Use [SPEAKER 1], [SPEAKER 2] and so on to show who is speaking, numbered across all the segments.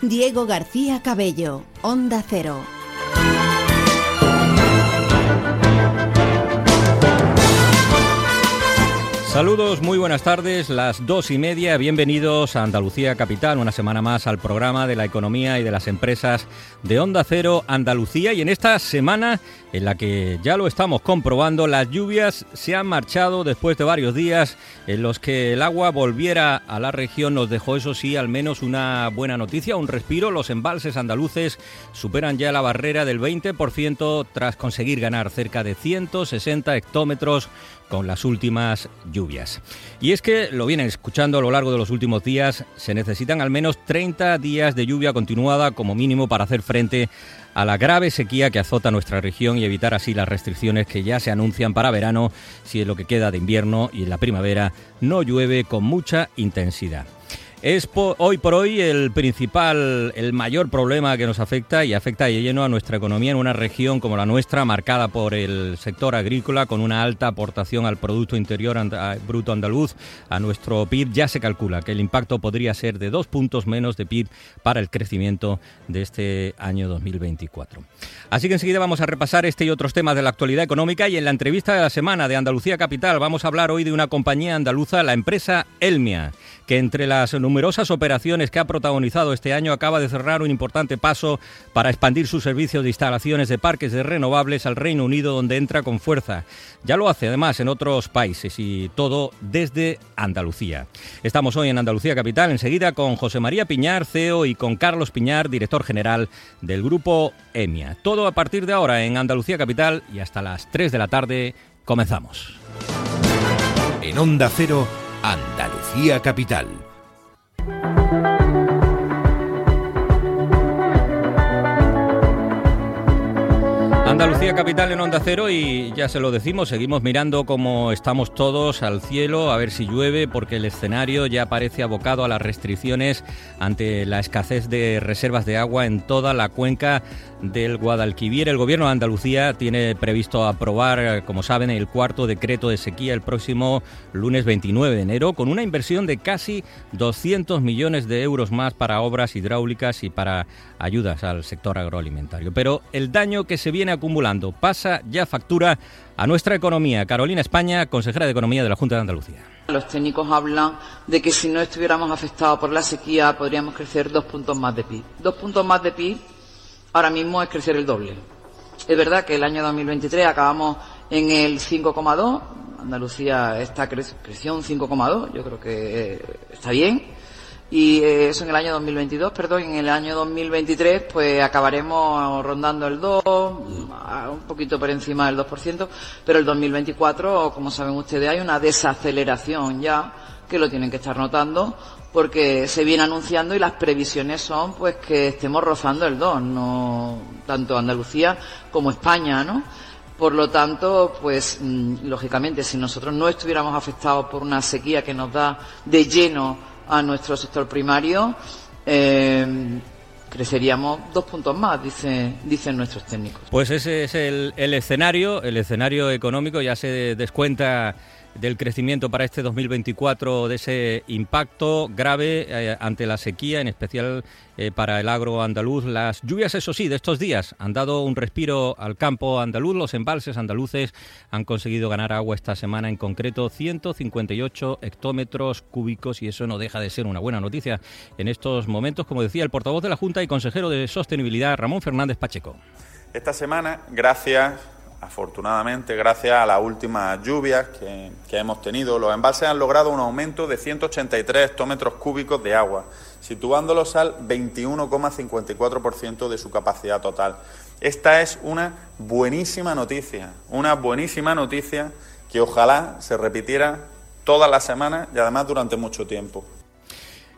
[SPEAKER 1] Diego García Cabello, Onda Cero.
[SPEAKER 2] Saludos, muy buenas tardes, las dos y media, bienvenidos a Andalucía Capital, una semana más al programa de la economía y de las empresas de Onda Cero Andalucía y en esta semana en la que ya lo estamos comprobando, las lluvias se han marchado después de varios días en los que el agua volviera a la región, nos dejó eso sí al menos una buena noticia, un respiro, los embalses andaluces superan ya la barrera del 20% tras conseguir ganar cerca de 160 hectómetros con las últimas lluvias. Y es que, lo vienen escuchando a lo largo de los últimos días, se necesitan al menos 30 días de lluvia continuada como mínimo para hacer frente a la grave sequía que azota nuestra región y evitar así las restricciones que ya se anuncian para verano si en lo que queda de invierno y en la primavera no llueve con mucha intensidad. Es hoy por hoy el principal, el mayor problema que nos afecta y afecta de lleno a nuestra economía en una región como la nuestra, marcada por el sector agrícola, con una alta aportación al Producto Interior Bruto Andaluz, a nuestro PIB. Ya se calcula que el impacto podría ser de dos puntos menos de PIB para el crecimiento de este año 2024. Así que enseguida vamos a repasar este y otros temas de la actualidad económica y en la entrevista de la semana de Andalucía Capital vamos a hablar hoy de una compañía andaluza, la empresa Elmia que entre las numerosas operaciones que ha protagonizado este año acaba de cerrar un importante paso para expandir sus servicios de instalaciones de parques de renovables al Reino Unido, donde entra con fuerza. Ya lo hace además en otros países y todo desde Andalucía. Estamos hoy en Andalucía Capital, enseguida con José María Piñar, CEO, y con Carlos Piñar, director general del grupo EMIA. Todo a partir de ahora en Andalucía Capital y hasta las 3 de la tarde comenzamos.
[SPEAKER 3] En Onda Cero, Andalucía Capital.
[SPEAKER 2] Andalucía Capital en Onda Cero y ya se lo decimos, seguimos mirando cómo estamos todos al cielo, a ver si llueve, porque el escenario ya parece abocado a las restricciones ante la escasez de reservas de agua en toda la cuenca del Guadalquivir. El Gobierno de Andalucía tiene previsto aprobar, como saben, el cuarto decreto de sequía el próximo lunes 29 de enero, con una inversión de casi 200 millones de euros más para obras hidráulicas y para ayudas al sector agroalimentario. Pero el daño que se viene acumulando pasa ya factura a nuestra economía. Carolina España, consejera de Economía de la Junta de Andalucía.
[SPEAKER 4] Los técnicos hablan de que si no estuviéramos afectados por la sequía podríamos crecer dos puntos más de PIB. Dos puntos más de PIB ahora mismo es crecer el doble. Es verdad que el año 2023 acabamos en el 5,2, Andalucía está creció un 5,2, yo creo que eh, está bien. Y eh, eso en el año 2022, perdón, en el año 2023 pues acabaremos rondando el 2, un poquito por encima del 2%, pero el 2024, como saben ustedes, hay una desaceleración ya que lo tienen que estar notando porque se viene anunciando y las previsiones son pues que estemos rozando el 2, no tanto Andalucía como España, ¿no? Por lo tanto, pues mm, lógicamente, si nosotros no estuviéramos afectados por una sequía que nos da de lleno a nuestro sector primario, eh, creceríamos dos puntos más, dice, dicen nuestros técnicos.
[SPEAKER 2] Pues ese es el, el escenario, el escenario económico ya se descuenta del crecimiento para este 2024, de ese impacto grave eh, ante la sequía, en especial eh, para el agro andaluz. Las lluvias, eso sí, de estos días han dado un respiro al campo andaluz. Los embalses andaluces han conseguido ganar agua esta semana, en concreto 158 hectómetros cúbicos, y eso no deja de ser una buena noticia en estos momentos, como decía el portavoz de la Junta y consejero de Sostenibilidad, Ramón Fernández Pacheco.
[SPEAKER 5] Esta semana, gracias Afortunadamente, gracias a las últimas lluvias que, hemos tenido, los embalses han logrado un aumento de 183 hectómetros cúbicos de agua, situándolos al 21,54% de su capacidad total. Esta es una buenísima noticia, una buenísima noticia que ojalá se repitiera todas las semanas y además durante mucho tiempo.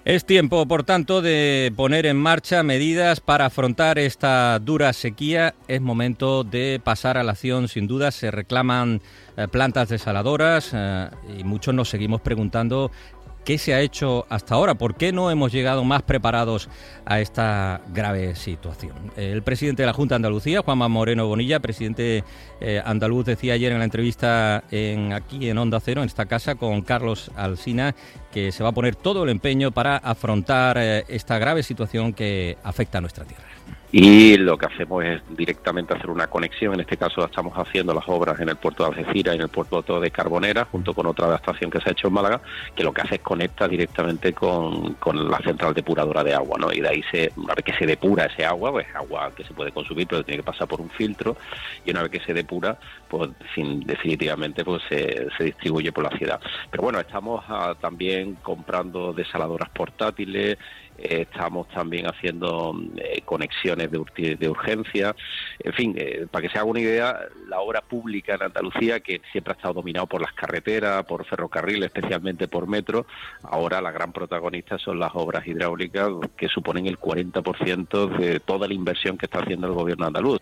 [SPEAKER 2] Es tiempo, por tanto, de poner en marcha medidas para afrontar esta dura sequía. Es momento de pasar a la acción. Sin duda, se reclaman eh, plantas desaladoras eh, y muchos nos seguimos preguntando ¿Qué se ha hecho hasta ahora? ¿Por qué no hemos llegado más preparados a esta grave situación? El presidente de la Junta de Andalucía, Juanma Moreno Bonilla, presidente eh, andaluz, decía ayer en la entrevista en, aquí en Onda Cero, en esta casa, con Carlos Alsina, que se va a poner todo el empeño para afrontar eh, esta grave situación que afecta a nuestra tierra
[SPEAKER 6] y lo que hacemos es directamente hacer una conexión. En este caso estamos haciendo las obras en el puerto de Algeciras y en el puerto de Carbonera, junto con otra adaptación que se ha hecho en Málaga, que lo que hace es conecta directamente con, la central depuradora de agua, ¿no? Y de ahí, se, una vez que se depura ese agua, pues agua que se puede consumir, pero tiene que pasar por un filtro, y una vez que se depura, pues definitivamente pues se, distribuye por la ciudad. Pero bueno, estamos ah, también comprando desaladoras portátiles, estamos también haciendo eh, conexiones de, urgencia. En fin, eh, para que se haga una idea, la obra pública en Andalucía, que siempre ha estado dominado por las carreteras, por ferrocarril, especialmente por metro, ahora la gran protagonista son las obras hidráulicas, que suponen el 40% de toda la inversión que está haciendo el gobierno andaluz.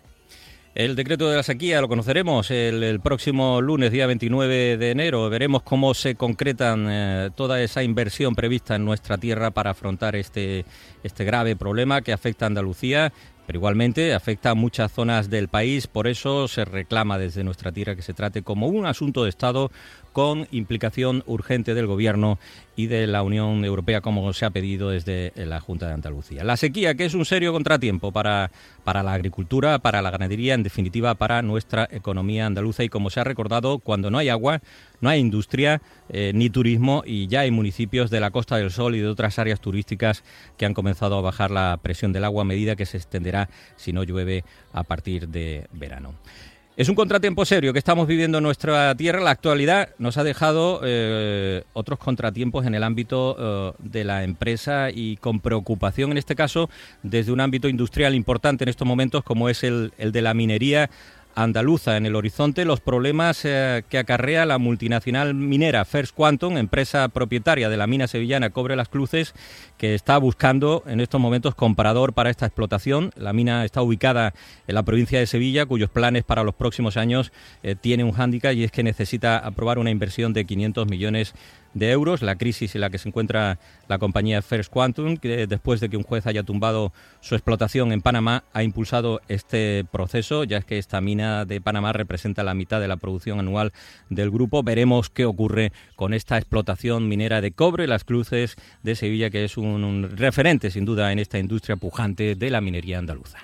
[SPEAKER 2] El decreto de la sequía lo conoceremos el, próximo lunes, día 29 de enero. Veremos cómo se concretan eh, toda esa inversión prevista en nuestra tierra para afrontar este, este grave problema que afecta a Andalucía pero igualmente afecta a muchas zonas del país, por eso se reclama desde nuestra tierra que se trate como un asunto de Estado con implicación urgente del Gobierno y de la Unión Europea, como se ha pedido desde la Junta de Andalucía. La sequía, que es un serio contratiempo para, para la agricultura, para la ganadería, en definitiva para nuestra economía andaluza y como se ha recordado, cuando no hay agua, no hay industria eh, ni turismo y ya hay municipios de la Costa del Sol y de otras áreas turísticas que han comenzado a bajar la presión del agua a medida que se extenderá si no llueve a partir de verano. Es un contratiempo serio que estamos viviendo en nuestra tierra. La actualidad nos ha dejado eh, otros contratiempos en el ámbito eh, de la empresa y con preocupación, en este caso, desde un ámbito industrial importante en estos momentos, como es el de la minería andaluza en el horizonte los problemas eh, que acarrea la multinacional minera First Quantum, empresa propietaria de la mina sevillana Cobre Las Cruces, que está buscando en estos momentos comprador para esta explotación. La mina está ubicada en la provincia de Sevilla, cuyos planes para los próximos años eh, tiene un hándicap y es que necesita aprobar una inversión de 500 millones euros, la crisis en la que se encuentra la compañía First Quantum, que después de que un juez haya tumbado su explotación en Panamá, ha impulsado este proceso, ya es que esta mina de Panamá representa la mitad de la producción anual del grupo. Veremos qué ocurre con esta explotación minera de cobre, las cruces de Sevilla, que es un referente sin duda en esta industria pujante de la minería andaluza.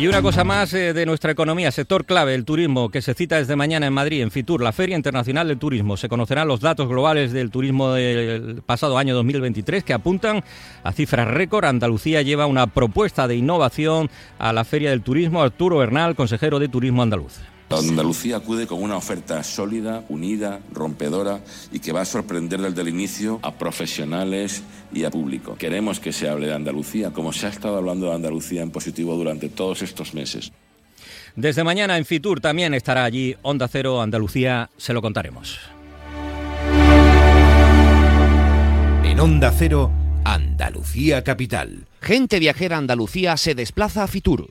[SPEAKER 2] Y una cosa más eh, de nuestra economía, sector clave, el turismo, que se cita desde mañana en Madrid, en Fitur, la Feria Internacional del Turismo. Se conocerán los datos globales del turismo del pasado año 2023 que apuntan a cifras récord. Andalucía lleva una propuesta de innovación a la Feria del Turismo. Arturo Bernal, consejero de Turismo Andaluz.
[SPEAKER 7] Andalucía acude con una oferta sólida, unida, rompedora y que va a sorprender desde el inicio a profesionales y a público. Queremos que se hable de Andalucía como se ha estado hablando de Andalucía en positivo durante todos estos meses.
[SPEAKER 2] Desde mañana en Fitur también estará allí Onda Cero Andalucía, se lo contaremos.
[SPEAKER 3] En Onda Cero, Andalucía Capital.
[SPEAKER 8] Gente viajera Andalucía se desplaza a Fitur.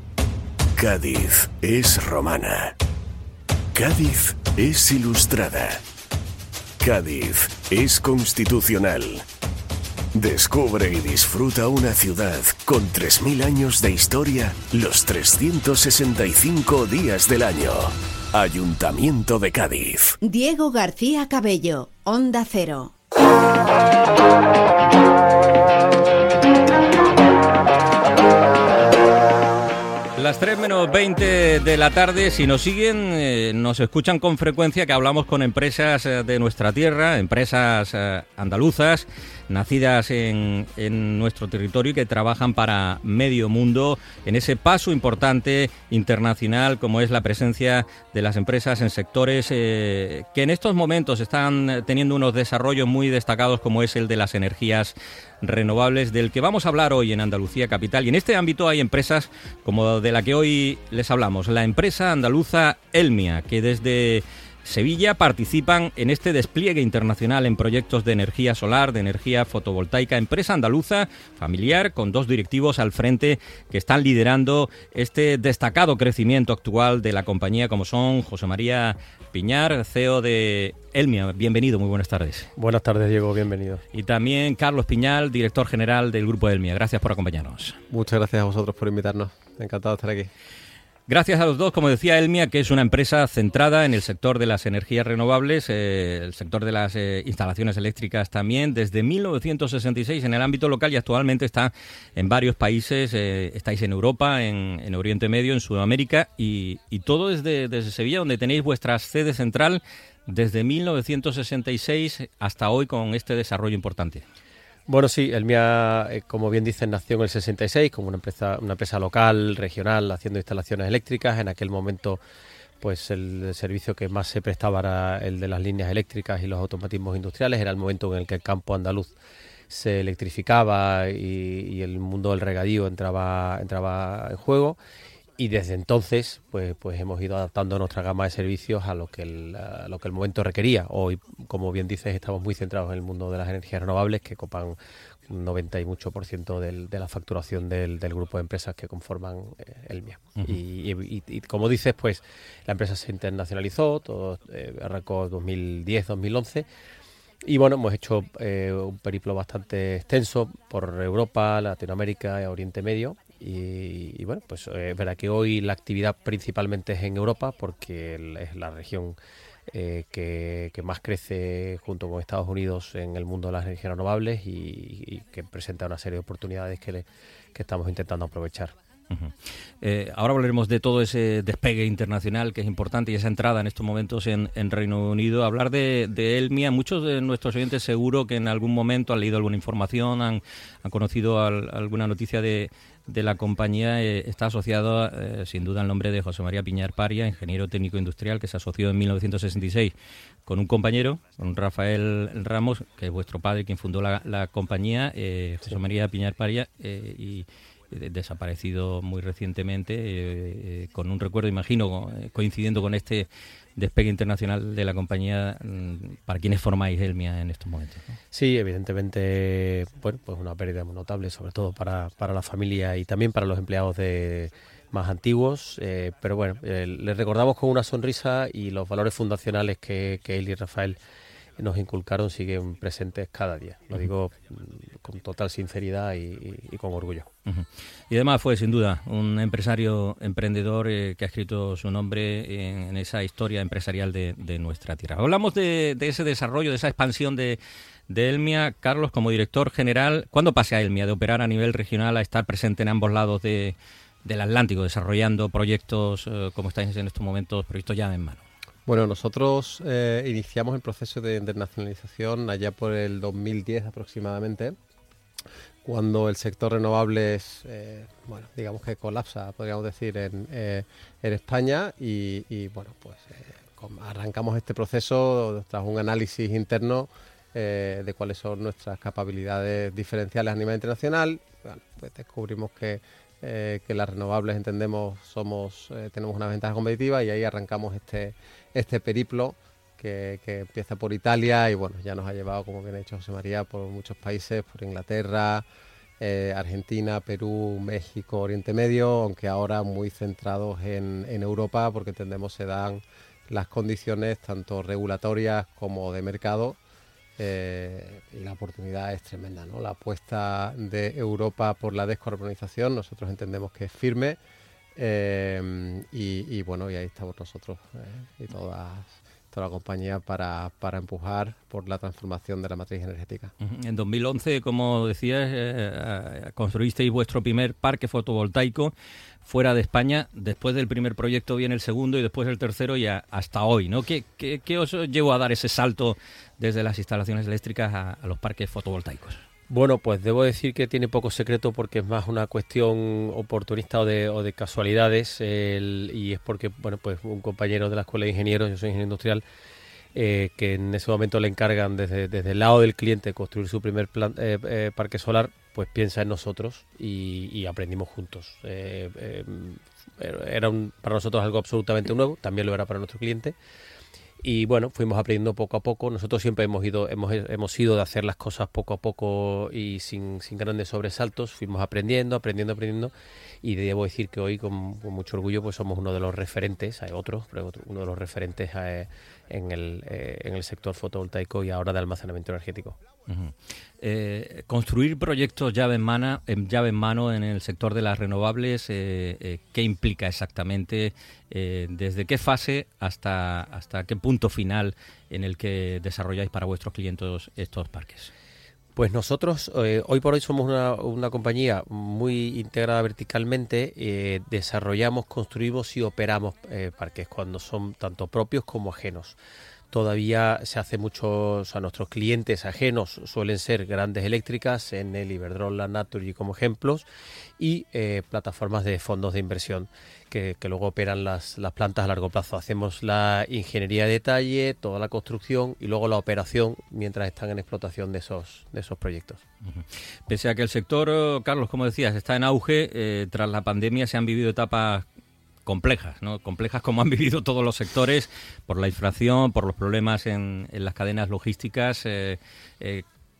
[SPEAKER 3] Cádiz es romana. Cádiz es ilustrada. Cádiz es constitucional. Descubre y disfruta una ciudad con 3.000 años de historia los 365 días del año. Ayuntamiento de Cádiz.
[SPEAKER 1] Diego García Cabello, Onda Cero.
[SPEAKER 2] Las 3 menos 20 de la tarde, si nos siguen, eh, nos escuchan con frecuencia que hablamos con empresas eh, de nuestra tierra, empresas eh, andaluzas, nacidas en, en, nuestro territorio y que trabajan para medio mundo en ese paso importante internacional como es la presencia de las empresas en sectores que en estos momentos están teniendo unos desarrollos muy destacados como es el de las energías renovables del que vamos a hablar hoy en Andalucía Capital. Y en este ámbito hay empresas como de la que hoy les hablamos, la empresa andaluza Elmia, que desde Sevilla participan en este despliegue internacional en proyectos de energía solar, de energía fotovoltaica, empresa andaluza familiar con dos directivos al frente que están liderando este destacado crecimiento actual de la compañía como son José María Piñar, CEO de Elmia. Bienvenido, muy buenas tardes.
[SPEAKER 9] Buenas tardes, Diego, bienvenido.
[SPEAKER 2] Y también Carlos Piñal, director general del Grupo Elmia. Gracias por acompañarnos.
[SPEAKER 9] Muchas gracias a vosotros por invitarnos. Encantado de estar aquí.
[SPEAKER 2] Gracias a los dos, como decía Elmia, que es una empresa centrada en el sector de las energías renovables, eh, el sector de las eh, instalaciones eléctricas también, desde 1966 en el ámbito local y actualmente está en varios países. Eh, estáis en Europa, en, Oriente Medio, en Sudamérica y, todo desde, desde Sevilla, donde tenéis vuestra sede central desde 1966 hasta hoy con este desarrollo importante.
[SPEAKER 9] Bueno, sí, el MIA, eh, como bien dicen, nació en el 66 como una empresa, una empresa local, regional, haciendo instalaciones eléctricas. En aquel momento, pues el servicio que más se prestaba era el de las líneas eléctricas y los automatismos industriales. Era el momento en el que el campo andaluz se electrificaba y, y el mundo del regadío entraba, entraba en juego y desde entonces pues pues hemos ido adaptando nuestra gama de servicios a lo que el, lo que el momento requería hoy como bien dices estamos muy centrados en el mundo de las energías renovables que copan un 90 y mucho por ciento del, de la facturación del, del, grupo de empresas que conforman eh, el MIA. y, como dices, pues la empresa se internacionalizó, todo eh, arrancó 2010-2011 y bueno, hemos hecho eh, un periplo bastante extenso por Europa, Latinoamérica, Oriente Medio y, bueno, pues eh, es verdad que hoy la actividad principalmente es en Europa porque es la región eh, que, más crece junto con Estados Unidos en el mundo de las energías renovables y, que presenta una serie de oportunidades que, que estamos intentando aprovechar.
[SPEAKER 2] Eh, ahora hablaremos de todo ese despegue internacional que es importante y esa entrada en estos momentos en, Reino Unido. Hablar de, Elmia, muchos de nuestros oyentes seguro que en algún momento han leído alguna información, han, conocido alguna noticia de, la compañía. Eh, está asociado, eh, sin duda, al nombre de José María Piñar Paria, ingeniero técnico industrial que se asoció en 1966 con un compañero, con Rafael Ramos, que es vuestro padre, quien fundó la, compañía, José María Piñar Paria, y desaparecido muy recientemente, eh, eh, con un recuerdo, imagino, eh, coincidiendo con este despegue internacional de la compañía, mm, para quienes formáis Elmia en estos momentos.
[SPEAKER 9] Sí, evidentemente, bueno, pues una pérdida notable, sobre todo para, para la familia y también para los empleados de más antiguos, pero bueno, les recordamos con una sonrisa y los valores fundacionales que, que él y Rafael nos inculcaron siguen presentes cada día. Lo digo mm, con total sinceridad y, con orgullo.
[SPEAKER 2] Y además fue sin duda un empresario emprendedor eh, que ha escrito su nombre en, esa historia empresarial de, nuestra tierra. Hablamos de, ese desarrollo, de esa expansión de, Elmia. Carlos, como director general, ¿cuándo pase a Elmia de operar a nivel regional a estar presente en ambos lados del Atlántico, desarrollando proyectos eh, como estáis en estos momentos, proyectos ya en mano?
[SPEAKER 9] Bueno, nosotros eh, iniciamos el proceso de internacionalización allá por el 2010 aproximadamente, cuando el sector renovables, eh, bueno, digamos que colapsa, podríamos decir, en, eh, España y, bueno, pues arrancamos este proceso tras un análisis interno de cuáles son nuestras capacidades diferenciales a nivel internacional. Bueno, pues descubrimos que que las renovables entendemos somos tenemos una ventaja competitiva y ahí arrancamos este este periplo que, empieza por Italia y bueno, ya nos ha llevado, como bien ha dicho José María, por muchos países, por Inglaterra, eh, Argentina, Perú, México, Oriente Medio, aunque ahora muy centrados en, Europa porque entendemos se dan las condiciones tanto regulatorias como de mercado eh, y la oportunidad es tremenda. ¿no? La apuesta de Europa por la descarbonización nosotros entendemos que es firme eh, y, bueno, y ahí estamos nosotros eh, y todas
[SPEAKER 10] toda la compañía para, para empujar por la transformación de la matriz energética.
[SPEAKER 2] En 2011, como decías, eh, construisteis vuestro primer parque fotovoltaico fuera de España. Después del primer proyecto viene el segundo y después el tercero y hasta hoy, ¿no? ¿Qué, ¿Qué, os llevó a dar ese salto desde las instalaciones eléctricas a los parques fotovoltaicos?
[SPEAKER 10] Bueno, pues debo decir que tiene poco secreto porque es más una cuestión oportunista o de, casualidades y es porque, bueno, pues un compañero de la Escuela de Ingenieros, yo soy ingeniero industrial, eh, que en ese momento le encargan desde, el lado del cliente construir su primer eh, eh, parque solar, pues piensa en nosotros y, aprendimos juntos. era para nosotros algo absolutamente nuevo, también lo era para nuestro cliente y bueno, fuimos aprendiendo poco a poco. Nosotros siempre hemos ido, hemos, hemos ido de hacer las cosas poco a poco y sin, sin grandes sobresaltos. Fuimos aprendiendo, aprendiendo, aprendiendo. Y debo decir que hoy, con, mucho orgullo, pues somos uno de los referentes, hay otros, pero uno de los referentes eh, en, el, eh, en el sector fotovoltaico y ahora de almacenamiento energético.
[SPEAKER 2] Eh, construir proyectos llave en, mano, en mano en el sector de las renovables, ¿qué implica exactamente? ¿Desde qué fase hasta, hasta qué punto final en el que desarrolláis para vuestros clientes estos parques?
[SPEAKER 10] Pues nosotros eh, hoy por hoy somos una, compañía muy integrada verticalmente, eh, desarrollamos, construimos y operamos eh, parques cuando son tanto propios como ajenos. Todavía se hace muchos a nuestros clientes ajenos, suelen ser grandes eléctricas, en el Iberdrola, Naturgy como ejemplos, y plataformas de fondos de inversión que, luego operan las, las, plantas a largo plazo. Hacemos la ingeniería de detalle, toda la construcción y luego la operación mientras están en explotación de esos, de esos proyectos.
[SPEAKER 2] Pese a que el sector, eh, Carlos, como decías, está en auge, eh, tras la pandemia se han vivido etapas complejas, ¿no? complejas como han vivido todos los sectores por la inflación, por los problemas en, las cadenas logísticas. Eh,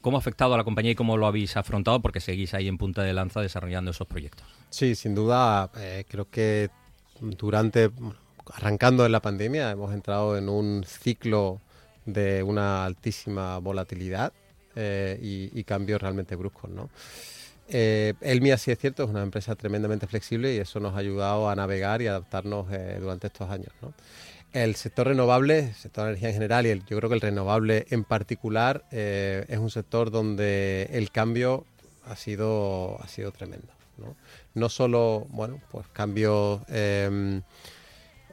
[SPEAKER 2] ¿Cómo ha afectado a la compañía y cómo lo habéis afrontado? Porque seguís ahí en punta de lanza desarrollando esos proyectos.
[SPEAKER 10] Sí, sin duda, creo que durante, arrancando en la pandemia, hemos entrado en un ciclo de una altísima volatilidad eh, y, cambios realmente bruscos, ¿no? Eh, Elmia, sí es cierto, es una empresa tremendamente flexible y eso nos ha ayudado a navegar y adaptarnos eh, durante estos años. ¿no? El sector renovable, el sector de energía en general y yo creo que el renovable en particular eh, es un sector donde el cambio ha sido, ha sido tremendo. ¿no? no solo, bueno, pues cambios em,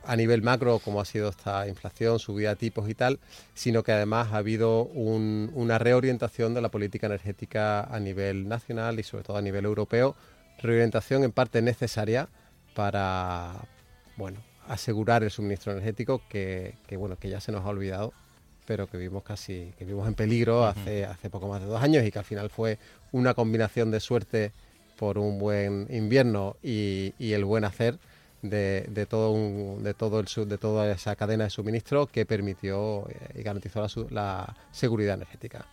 [SPEAKER 10] a nivel macro, como ha sido esta inflación, subida de tipos y tal, sino que además ha habido una reorientación de la política energética a nivel nacional y sobre todo a nivel europeo, reorientación en parte necesaria para, bueno, asegurar el suministro energético que, bueno, que ya se nos ha olvidado pero que vimos casi, que vimos en peligro hace, hace poco más de dos años y que al final fue una combinación de suerte por un buen invierno y, el buen hacer de, todo de todo el de toda esa cadena de suministro que permitió eh, y garantizó la, seguridad energética.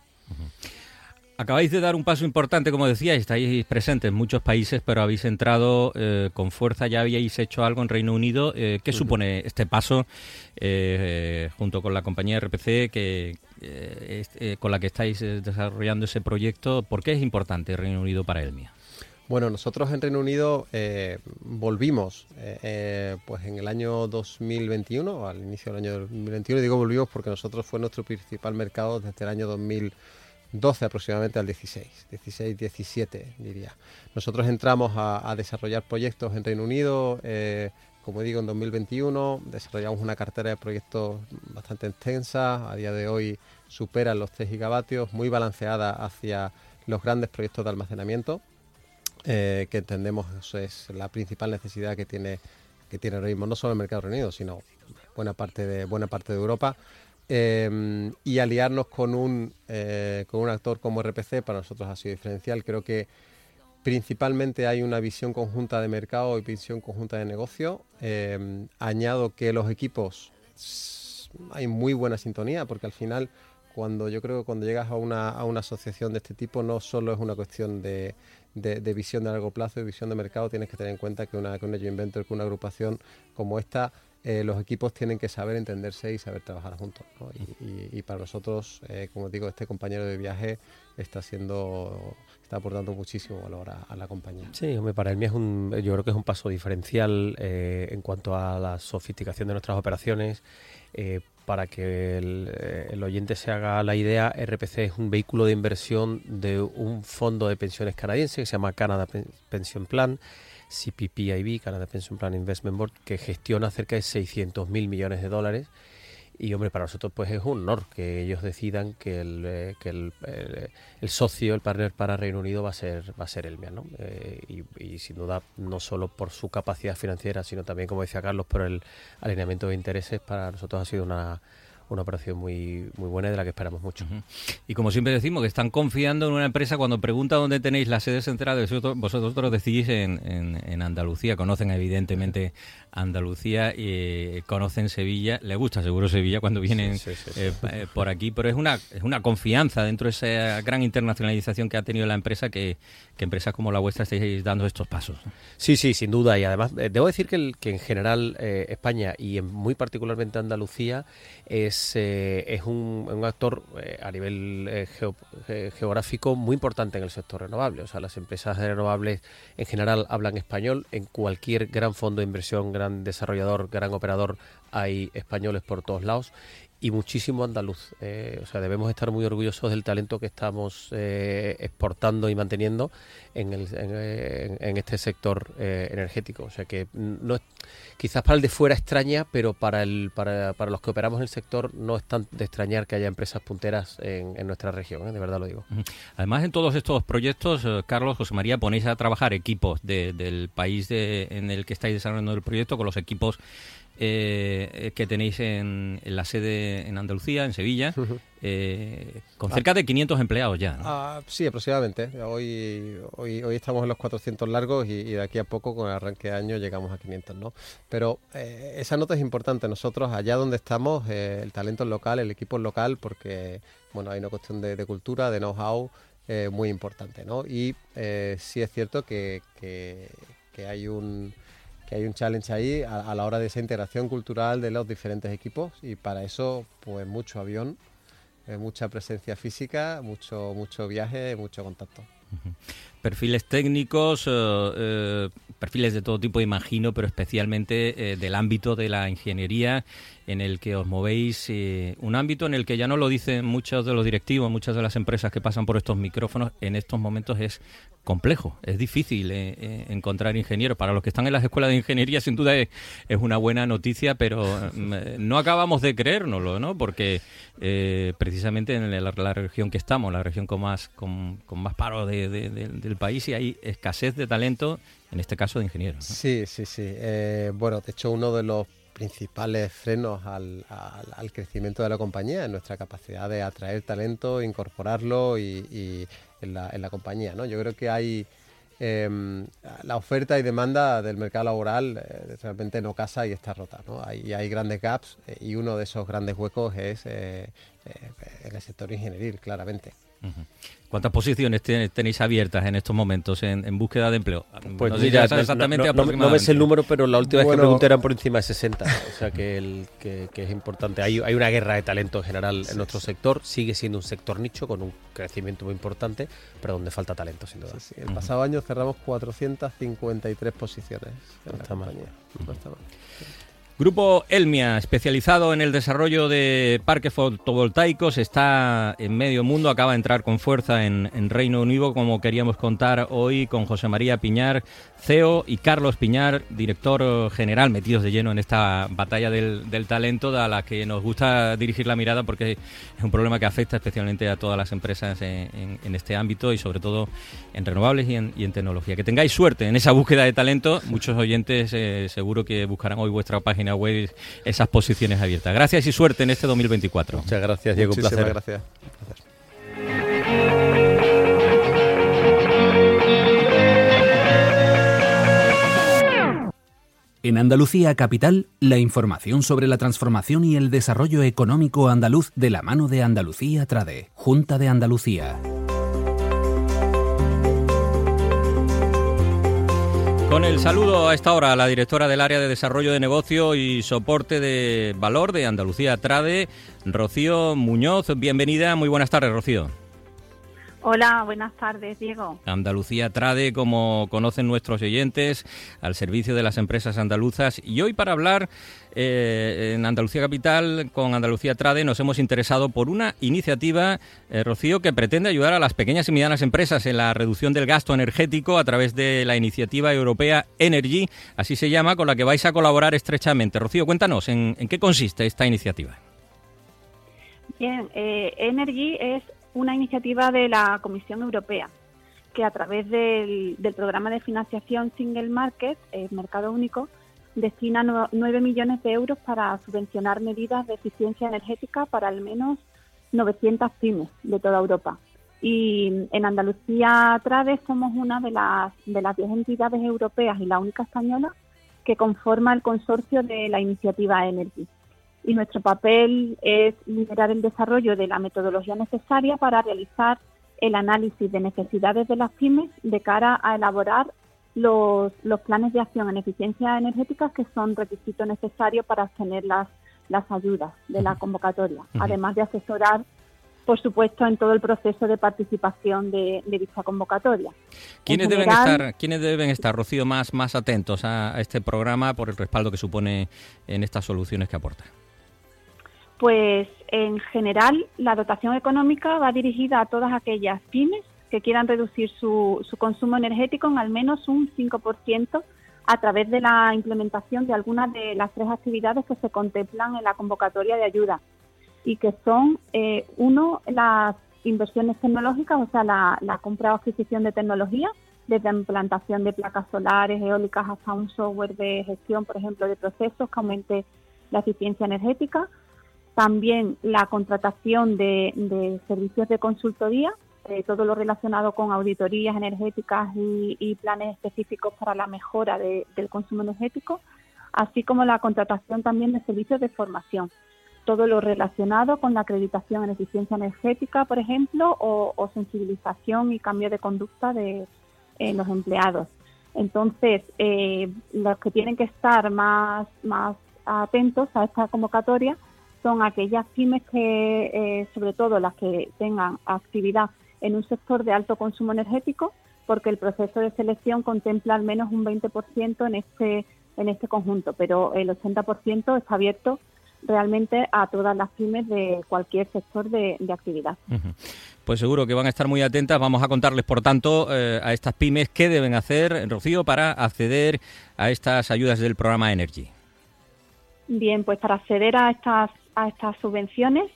[SPEAKER 2] Acabáis de dar un paso importante, como decía, estáis presentes en muchos países, pero habéis entrado eh, con fuerza, ya habíais hecho algo en Reino Unido. Eh, ¿Qué supone este paso junto con la compañía RPC que, con la que estáis desarrollando ese proyecto? ¿Por qué es importante Reino Unido para Elmia?
[SPEAKER 10] Bueno, nosotros en Reino Unido eh, volvimos eh, eh, pues en el año 2021, al inicio del año 2021, digo volvimos porque nosotros fue nuestro principal mercado desde el año 2012 aproximadamente al 16, 16, 17 diría. Nosotros entramos a, desarrollar proyectos en Reino Unido, como digo, en 2021, desarrollamos una cartera de proyectos bastante extensa, a día de hoy superan los 3 gigavatios, muy balanceada hacia los grandes proyectos de almacenamiento eh, que entendemos es la principal necesidad que tiene que tiene ahora mismo no solo el mercado reunido, sino buena parte de buena parte de Europa. Eh, y aliarnos con un eh, con un actor como RPC para nosotros ha sido diferencial. Creo que principalmente hay una visión conjunta de mercado y visión conjunta de negocio. añado que los equipos hay muy buena sintonía porque al final cuando yo creo que cuando llegas a una, a una asociación de este tipo no solo es una cuestión de, de, visión de largo plazo y visión de mercado, tienes que tener en cuenta que una, que una joint venture, que una agrupación como esta, eh, los equipos tienen que saber entenderse y saber trabajar juntos. Y, para nosotros, eh, como digo, este compañero de viaje está siendo está aportando muchísimo valor a, la compañía.
[SPEAKER 2] Sí, hombre, para el es un, yo creo que es un paso diferencial eh, en cuanto a la sofisticación de nuestras operaciones
[SPEAKER 9] para que el, el, oyente se haga la idea, RPC es un vehículo de inversión de un fondo de pensiones canadiense que se llama Canada Pension Plan, CPPIB, Canada Pension Plan Investment Board, que gestiona cerca de 600 mil millones de dólares y hombre, para nosotros pues es un honor que ellos decidan que el, eh, que el, el, socio, el partner para Reino Unido va a ser va a ser Elmia, ¿no? Eh, y, y, sin duda no solo por su capacidad financiera, sino también, como decía Carlos, por el alineamiento de intereses, para nosotros ha sido una una operación muy, muy buena y de la que esperamos mucho. Uh -huh.
[SPEAKER 2] Y como siempre decimos, que están confiando en una empresa cuando pregunta dónde tenéis la sede central, vosotros, vosotros decidís en, en, en, Andalucía, conocen evidentemente Andalucía y conocen Sevilla, le gusta seguro Sevilla cuando vienen sí, sí, sí, eh, por aquí, pero es una, es una confianza dentro de esa gran internacionalización que ha tenido la empresa que, que empresas como la vuestra estéis dando estos pasos.
[SPEAKER 9] Sí, sí, sin duda. Y además, eh, debo decir que, el, que en general eh, España y en, muy particularmente Andalucía es, eh, es un, actor eh, a nivel eh, geo, geográfico muy importante en el sector renovable. O sea, las empresas renovables en general hablan español. En cualquier gran fondo de inversión, gran desarrollador, gran operador, hay españoles por todos lados y muchísimo andaluz. Eh, o sea, debemos estar muy orgullosos del talento que estamos eh, exportando y manteniendo en, el, en, en este sector eh, energético. O sea, que no es, quizás para el de fuera extraña, pero para, el, para, para, los que operamos en el sector no es tan de extrañar que haya empresas punteras en, en nuestra región, de verdad lo digo.
[SPEAKER 2] Además, en todos estos proyectos, Carlos, José María, ponéis a trabajar equipos de, del país de, en el que estáis desarrollando el proyecto con los equipos eh, que tenéis en, en, la sede en Andalucía, en Sevilla, uh -huh. eh, con cerca de 500 empleados ya. ¿no?
[SPEAKER 10] Ah, sí, aproximadamente. Hoy, hoy, hoy estamos en los 400 largos y, y, de aquí a poco, con el arranque de año, llegamos a 500, ¿no? Pero eh, esa nota es importante. Nosotros, allá donde estamos, eh, el talento es local, el equipo es local, porque, bueno, hay una cuestión de, de cultura, de know-how eh, muy importante, ¿no? Y sí es cierto que, que, que hay un que hay un challenge ahí a, la hora de esa integración cultural de los diferentes equipos y para eso pues mucho avión, eh, mucha presencia física, mucho, mucho viaje, mucho contacto.
[SPEAKER 2] Perfiles técnicos, uh, uh, perfiles de todo tipo, imagino, pero especialmente eh, del ámbito de la ingeniería en el que os movéis, eh, un ámbito en el que ya no lo dicen muchos de los directivos, muchas de las empresas que pasan por estos micrófonos, en estos momentos es complejo, es difícil eh, eh, encontrar ingenieros. Para los que están en las escuelas de ingeniería, sin duda es, una buena noticia, pero no acabamos de creérnoslo, ¿no? Porque eh, precisamente en la, la, región que estamos, la región con más, con, con más paro de, de, de, del país, y hay escasez de talento, en este caso de ingenieros.
[SPEAKER 10] Sí, sí, sí. Eh, bueno, de hecho, uno de los principales frenos al, al, crecimiento de la compañía, en nuestra capacidad de atraer talento, incorporarlo y, en, la, en, la, compañía. ¿no? Yo creo que hay eh, la oferta y demanda del mercado laboral eh, realmente no casa y está rota. ¿no? Hay, hay grandes gaps eh, y uno de esos grandes huecos es en el sector ingenieril, claramente.
[SPEAKER 2] ¿Cuántas posiciones tenéis abiertas en estos momentos en, en búsqueda de empleo?
[SPEAKER 9] Pues no mira, exactamente no, no, no, ves el número, pero la última bueno, vez que pregunté eran por encima de 60. o sea que, el, que, que, es importante. Hay, hay una guerra de talento en general sí, en nuestro sí. sector. Sigue siendo un sector nicho con un crecimiento muy importante, pero donde falta talento, sin duda.
[SPEAKER 10] Sí, el pasado uh -huh. año cerramos 453 posiciones en
[SPEAKER 9] no
[SPEAKER 10] la
[SPEAKER 9] está
[SPEAKER 10] compañía.
[SPEAKER 9] Mal. Uh -huh. No está mal.
[SPEAKER 2] Grupo Elmia, especializado en el desarrollo de parques fotovoltaicos, está en medio mundo, acaba de entrar con fuerza en, en, Reino Unido, como queríamos contar hoy con José María Piñar, CEO, y Carlos Piñar, director general, metidos de lleno en esta batalla del, del, talento, a la que nos gusta dirigir la mirada porque es un problema que afecta especialmente a todas las empresas en, en, en este ámbito y sobre todo en renovables y en, y tecnología. Que tengáis suerte en esa búsqueda de talento, muchos oyentes eh, seguro que buscarán hoy vuestra página página web esas posiciones abiertas. Gracias y suerte en este 2024.
[SPEAKER 9] Muchas gracias, Diego.
[SPEAKER 10] Muchísimas
[SPEAKER 9] un placer.
[SPEAKER 10] gracias. gracias.
[SPEAKER 11] En Andalucía Capital, la información sobre la transformación y el desarrollo económico andaluz de la mano de Andalucía Trade, Junta de Andalucía.
[SPEAKER 2] Con el saludo a esta hora a la directora del área de desarrollo de negocio y soporte de valor de Andalucía Trade, Rocío Muñoz. Bienvenida, muy buenas tardes, Rocío.
[SPEAKER 12] Hola, buenas tardes, Diego.
[SPEAKER 2] Andalucía Trade, como conocen nuestros oyentes, al servicio de las empresas andaluzas. Y hoy para hablar eh, en Andalucía Capital con Andalucía Trade nos hemos interesado por una iniciativa, eh, Rocío, que pretende ayudar a las pequeñas y medianas empresas en la reducción del gasto energético a través de la iniciativa europea Energy, así se llama, con la que vais a colaborar estrechamente. Rocío, cuéntanos, ¿en, qué consiste esta iniciativa?
[SPEAKER 12] Bien, eh, Energy es una iniciativa de la Comisión Europea que a través del, programa de financiación Single Market, el Mercado Único, destina 9 millones de euros para subvencionar medidas de eficiencia energética para al menos 900 pymes de toda Europa. Y en Andalucía Trade somos una de las, de las 10 entidades europeas y la única española que conforma el consorcio de la iniciativa Energy y nuestro papel es liderar el desarrollo de la metodología necesaria para realizar el análisis de necesidades de las pymes de cara a elaborar los, los planes de acción en eficiencia energética que son requisitos necesarios para obtener las, las ayudas de la convocatoria, además de asesorar por supuesto, en todo el proceso de participación de, dicha convocatoria.
[SPEAKER 2] ¿Quiénes deben, estar, ¿Quiénes deben estar, Rocío, más, más atentos a, este programa por el respaldo que supone en estas soluciones que aporta?
[SPEAKER 12] Pues en general la dotación económica va dirigida a todas aquellas pymes que quieran reducir su, su consumo energético en al menos un 5% a través de la implementación de algunas de las tres actividades que se contemplan en la convocatoria de ayuda y que son, eh, uno, las inversiones tecnológicas, o sea, la, compra o adquisición de tecnología, desde implantación de placas solares, eólicas, hasta un software de gestión, por ejemplo, de procesos que aumente la eficiencia energética también la contratación de, servicios de consultoría, eh, todo lo relacionado con auditorías energéticas y, planes específicos para la mejora del consumo energético, así como la contratación también de servicios de formación. Todo lo relacionado con la acreditación en eficiencia energética, por ejemplo, o, sensibilización y cambio de conducta de eh, los empleados. Entonces, eh, los que tienen que estar más, más atentos a esta convocatoria son aquellas pymes que, eh, sobre todo las que tengan actividad en un sector de alto consumo energético, porque el proceso de selección contempla al menos un 20% en este, en este conjunto, pero el 80% está abierto realmente a todas las pymes de cualquier sector de, actividad.
[SPEAKER 2] Pues seguro que van a estar muy atentas. Vamos a contarles, por tanto, eh, a estas pymes qué deben hacer, Rocío, para acceder a estas ayudas del programa Energy.
[SPEAKER 12] Bien, pues para acceder a estas a estas subvenciones,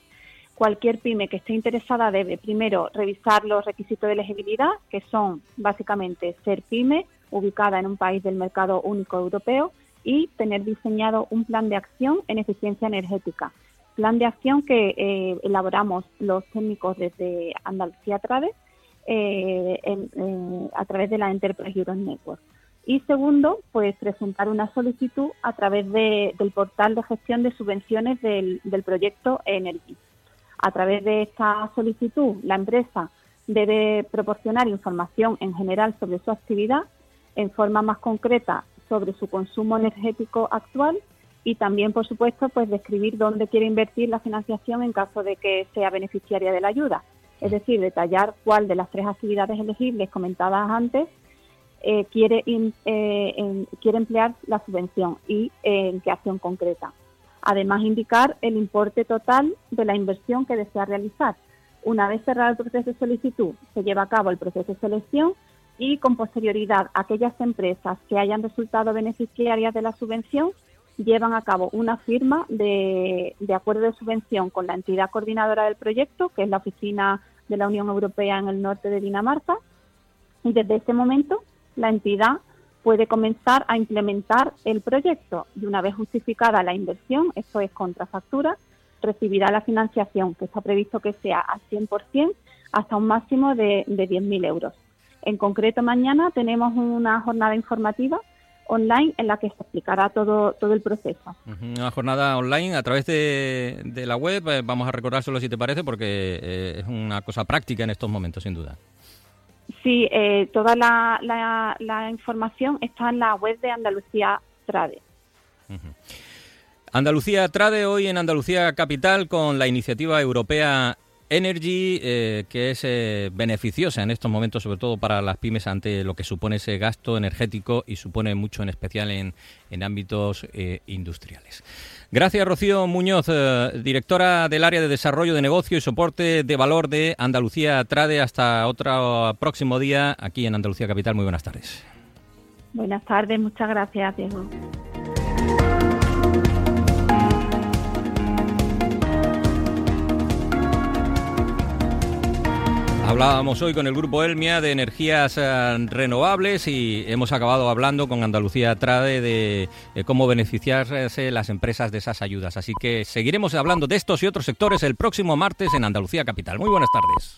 [SPEAKER 12] cualquier pyme que esté interesada debe primero revisar los requisitos de elegibilidad, que son básicamente ser pyme, ubicada en un país del mercado único europeo, y tener diseñado un plan de acción en eficiencia energética. Plan de acción que eh, elaboramos los técnicos desde Andalucía Trade eh, a través de la Enterprise Europe Network. Y segundo, pues presentar una solicitud a través del portal de gestión de subvenciones del, proyecto Energy. A través de esta solicitud, la empresa debe proporcionar información en general sobre su actividad, en forma más concreta sobre su consumo energético actual y también, por supuesto, pues describir dónde quiere invertir la financiación en caso de que sea beneficiaria de la ayuda. Es decir, detallar cuál de las tres actividades elegibles comentadas antes eh, quiere, eh, quiere emplear la subvención y eh, en qué acción concreta. Además, indicar el importe total de la inversión que desea realizar. Una vez cerrado el proceso de solicitud, se lleva a cabo el proceso de selección y con posterioridad aquellas empresas que hayan resultado beneficiarias de la subvención llevan a cabo una firma de, de, acuerdo de subvención con la entidad coordinadora del proyecto, que es la Oficina de la Unión Europea en el norte de Dinamarca, y desde ese momento la entidad puede comenzar a implementar el proyecto y una vez justificada la inversión, esto es contrafactura, recibirá la financiación que está previsto que sea al 100% hasta un máximo de, de 10.000 euros. En concreto, mañana tenemos una jornada informativa online en la que se explicará todo, todo el proceso.
[SPEAKER 2] Una jornada online a través de, la web, eh, vamos a recordárselo si te parece, porque eh, es una cosa práctica en estos momentos, sin duda.
[SPEAKER 12] Sí, eh, toda la, la, información está en la web de Andalucía Trade.
[SPEAKER 2] Andalucía Trade hoy en Andalucía Capital con la iniciativa europea Energy, eh, que es eh, beneficiosa en estos momentos, sobre todo para las pymes, ante lo que supone ese gasto energético y supone mucho, en especial en, en ámbitos industriales. Gracias, Rocío Muñoz, directora del área de desarrollo de negocio y soporte de valor de Andalucía Trade. Hasta otro próximo día aquí en Andalucía Capital. Muy buenas tardes.
[SPEAKER 12] Buenas tardes, muchas gracias, Diego.
[SPEAKER 2] Hablábamos hoy con el grupo Elmia de energías eh, renovables y hemos acabado hablando con Andalucía Trade de, de, cómo beneficiarse las empresas de esas ayudas. Así que seguiremos hablando de estos y otros sectores el próximo martes en Andalucía Capital. Muy buenas tardes.